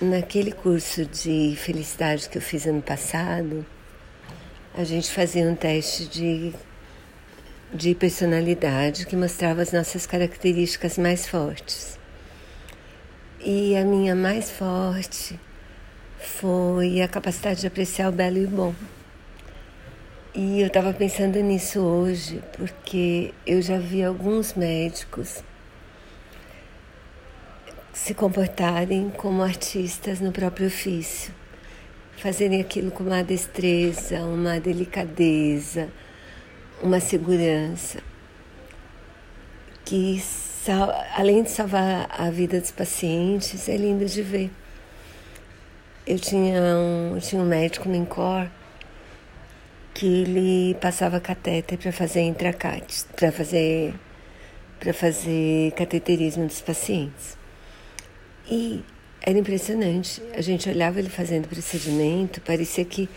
Naquele curso de felicidade que eu fiz ano passado, a gente fazia um teste de, de personalidade que mostrava as nossas características mais fortes. E a minha mais forte foi a capacidade de apreciar o belo e o bom. E eu estava pensando nisso hoje, porque eu já vi alguns médicos se comportarem como artistas no próprio ofício, fazerem aquilo com uma destreza, uma delicadeza, uma segurança, que além de salvar a vida dos pacientes, é lindo de ver. Eu tinha um, eu tinha um médico no INCOR que ele passava catéter para fazer intracate, para fazer para fazer cateterismo dos pacientes. E era impressionante. A gente olhava ele fazendo procedimento, parecia que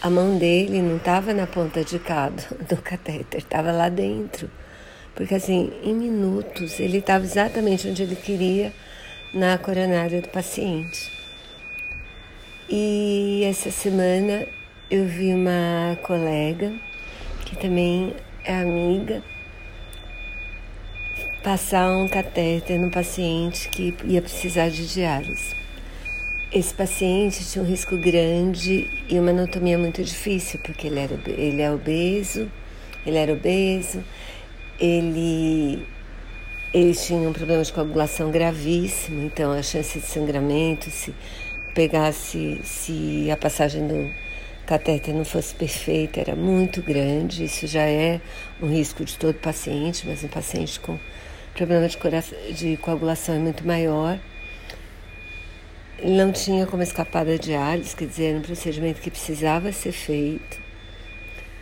a mão dele não estava na ponta de cabo do catéter, estava lá dentro. Porque assim, em minutos, ele estava exatamente onde ele queria na coronária do paciente. E essa semana eu vi uma colega que também é amiga passar um catéter no paciente que ia precisar de diálise. Esse paciente tinha um risco grande e uma anatomia muito difícil, porque ele, era, ele é obeso, ele era obeso, ele, ele tinha um problema de coagulação gravíssimo, então a chance de sangramento, se pegasse, se a passagem do catéter não fosse perfeita, era muito grande. Isso já é um risco de todo paciente, mas um paciente com problema de, de coagulação é muito maior. Não tinha como escapar da diálise, quer dizer, era um procedimento que precisava ser feito.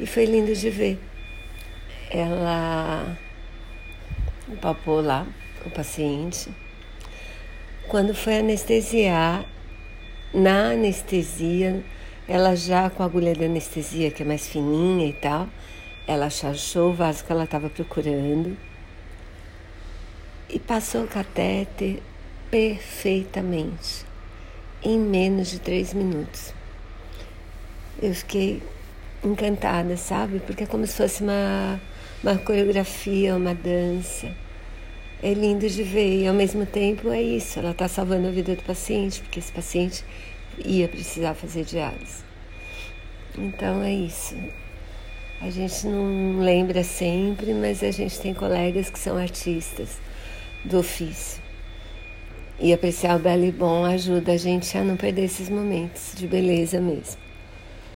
E foi lindo de ver. Ela palpou lá o paciente. Quando foi anestesiar, na anestesia, ela já com a agulha de anestesia, que é mais fininha e tal, ela achou o vaso que ela estava procurando e passou o catéter perfeitamente, em menos de três minutos. Eu fiquei encantada, sabe? Porque é como se fosse uma, uma coreografia, uma dança. É lindo de ver e ao mesmo tempo é isso, ela está salvando a vida do paciente, porque esse paciente ia precisar fazer diálise. Então é isso. A gente não lembra sempre, mas a gente tem colegas que são artistas do ofício. E apreciar o belo e bom ajuda a gente a não perder esses momentos de beleza mesmo.